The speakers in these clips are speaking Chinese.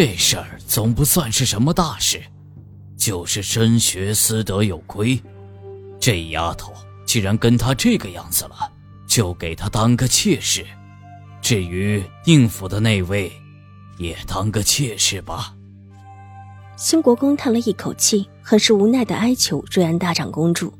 这事儿总不算是什么大事，就是身学私德有亏。这丫头既然跟他这个样子了，就给她当个妾室。至于宁府的那位，也当个妾室吧。新国公叹了一口气，很是无奈的哀求瑞安大长公主：“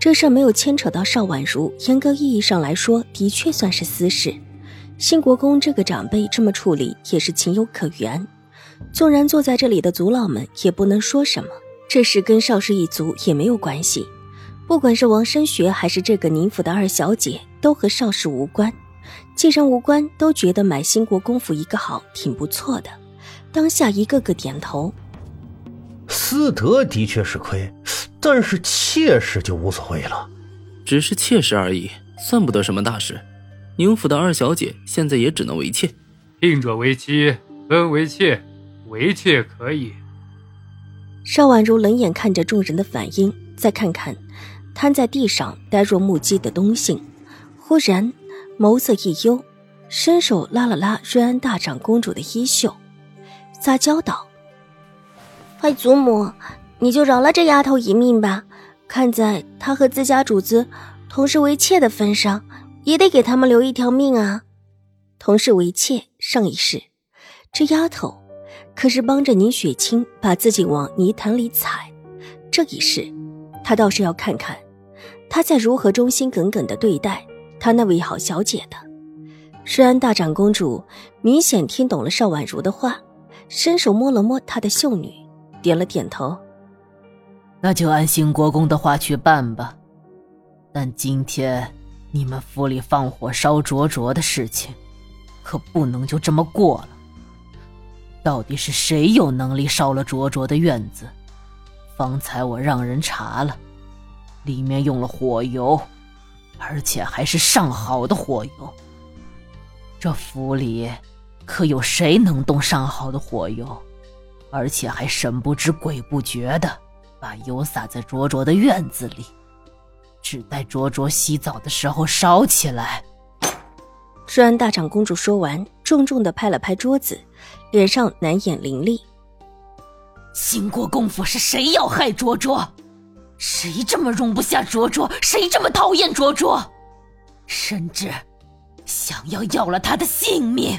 这事没有牵扯到邵婉如，严格意义上来说，的确算是私事。新国公这个长辈这么处理，也是情有可原。”纵然坐在这里的族老们也不能说什么，这事跟邵氏一族也没有关系。不管是王申学还是这个宁府的二小姐，都和邵氏无关。既然无关，都觉得买兴国公府一个好，挺不错的。当下一个个点头。私德的确是亏，但是妾室就无所谓了。只是妾室而已，算不得什么大事。宁府的二小姐现在也只能为妾，定者为妻，分为妾。为妾可以。邵婉如冷眼看着众人的反应，再看看瘫在地上呆若木鸡的东信，忽然眸色一幽，伸手拉了拉瑞安大长公主的衣袖，撒娇道：“外祖母，你就饶了这丫头一命吧。看在她和自家主子同是为妾的份上，也得给他们留一条命啊。同是为妾，上一世，这丫头。”可是帮着宁雪清把自己往泥潭里踩，这一世，他倒是要看看，他在如何忠心耿耿的对待他那位好小姐的。诗安大长公主明显听懂了邵婉如的话，伸手摸了摸她的秀女，点了点头。那就按兴国公的话去办吧，但今天你们府里放火烧灼灼的事情，可不能就这么过了。到底是谁有能力烧了灼灼的院子？方才我让人查了，里面用了火油，而且还是上好的火油。这府里可有谁能动上好的火油，而且还神不知鬼不觉的把油洒在灼灼的院子里，只待灼灼洗澡的时候烧起来？虽然大长公主说完，重重的拍了拍桌子。脸上难掩凌厉。兴国公府是谁要害卓卓？谁这么容不下卓卓？谁这么讨厌卓卓？甚至想要要了他的性命？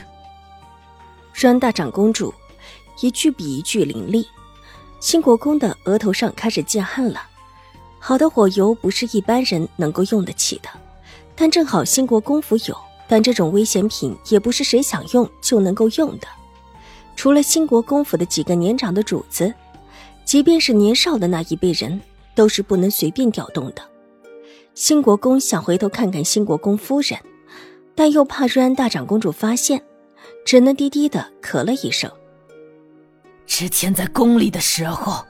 阮大长公主一句比一句凌厉，兴国公的额头上开始见汗了。好的火油不是一般人能够用得起的，但正好兴国公府有。但这种危险品也不是谁想用就能够用的。除了兴国公府的几个年长的主子，即便是年少的那一辈人，都是不能随便调动的。兴国公想回头看看兴国公夫人，但又怕瑞安大长公主发现，只能低低的咳了一声。之前在宫里的时候，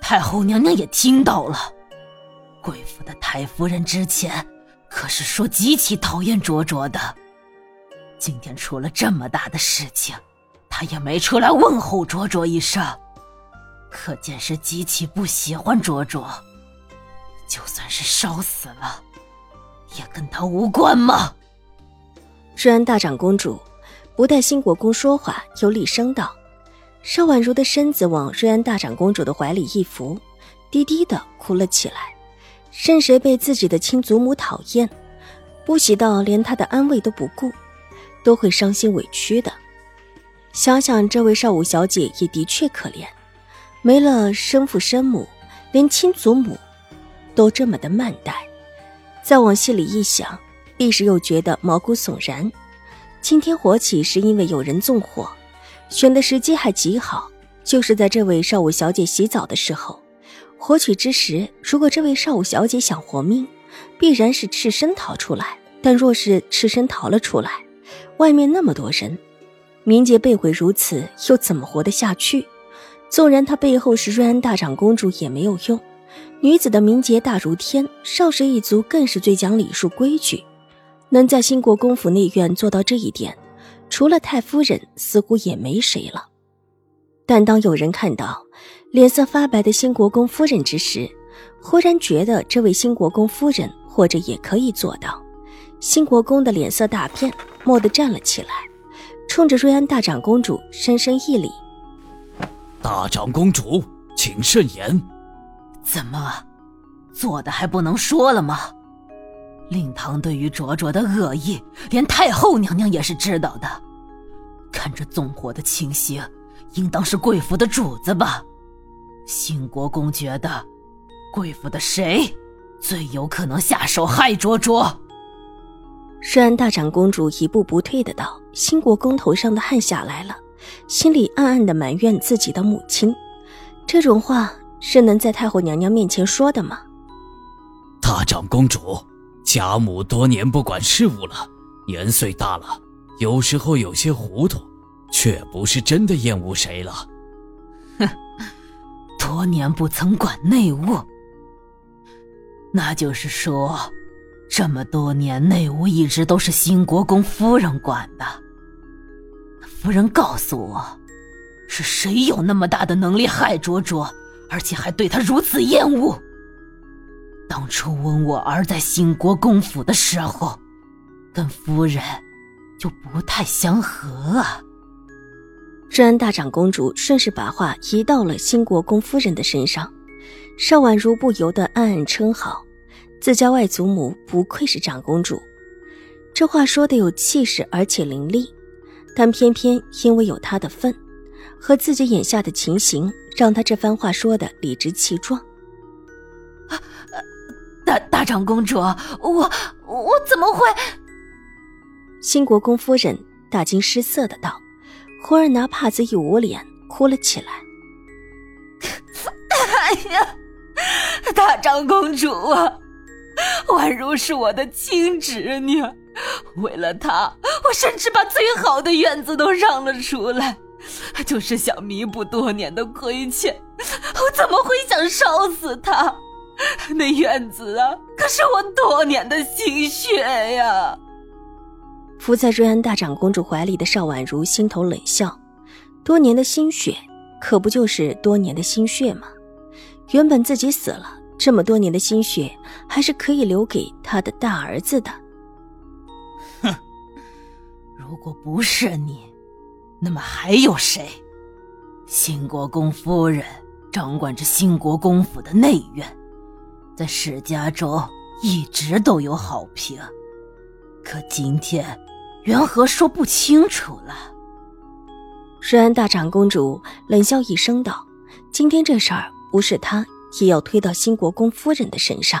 太后娘娘也听到了，贵府的太夫人之前可是说极其讨厌卓卓的。今天出了这么大的事情。他也没出来问候卓卓一声，可见是极其不喜欢卓卓。就算是烧死了，也跟他无关吗？瑞安大长公主不待新国公说话，又厉声道：“邵婉如的身子往瑞安大长公主的怀里一伏，低低的哭了起来。任谁被自己的亲祖母讨厌，不喜到连她的安慰都不顾，都会伤心委屈的。”想想这位少武小姐也的确可怜，没了生父生母，连亲祖母都这么的慢待。再往心里一想，一时又觉得毛骨悚然。今天火起是因为有人纵火，选的时机还极好，就是在这位少武小姐洗澡的时候。火起之时，如果这位少武小姐想活命，必然是赤身逃出来。但若是赤身逃了出来，外面那么多人。名节被毁如此，又怎么活得下去？纵然他背后是瑞安大长公主也没有用。女子的名节大如天，邵氏一族更是最讲礼数规矩，能在兴国公府内院做到这一点，除了太夫人，似乎也没谁了。但当有人看到脸色发白的兴国公夫人之时，忽然觉得这位兴国公夫人或者也可以做到。兴国公的脸色大变，蓦地站了起来，冲着瑞安大长公主深深一礼：“大长公主，请慎言。”怎么，做的还不能说了吗？令堂对于卓卓的恶意，连太后娘娘也是知道的。看这纵火的情形，应当是贵府的主子吧？兴国公觉得，贵府的谁最有可能下手害卓卓？瑞安大长公主一步不退的道：“兴国公头上的汗下来了，心里暗暗的埋怨自己的母亲。这种话。”是能在太后娘娘面前说的吗？大长公主，贾母多年不管事务了，年岁大了，有时候有些糊涂，却不是真的厌恶谁了。哼，多年不曾管内务，那就是说，这么多年内务一直都是新国公夫人管的。夫人告诉我，是谁有那么大的能力害卓卓？而且还对他如此厌恶。当初问我儿在兴国公府的时候，跟夫人就不太相合啊。治安大长公主顺势把话移到了兴国公夫人的身上，邵婉如不由得暗暗称好，自家外祖母不愧是长公主。这话说的有气势，而且凌厉，但偏偏因为有他的份。和自己眼下的情形，让他这番话说的理直气壮。啊，大大长公主，我我怎么会？新国公夫人大惊失色的道，忽而拿帕子一捂脸，哭了起来。哎呀，大长公主啊，宛如是我的亲侄女，为了她，我甚至把最好的院子都让了出来。就是想弥补多年的亏欠，我怎么会想烧死他？那院子啊，可是我多年的心血呀！伏在瑞安大长公主怀里的邵婉如心头冷笑，多年的心血，可不就是多年的心血吗？原本自己死了，这么多年的心血还是可以留给他的大儿子的。如果不是你。那么还有谁？兴国公夫人掌管着兴国公府的内院，在史家中一直都有好评。可今天，缘何说不清楚了？瑞安大长公主冷笑一声道：“今天这事儿不是她，也要推到兴国公夫人的身上。”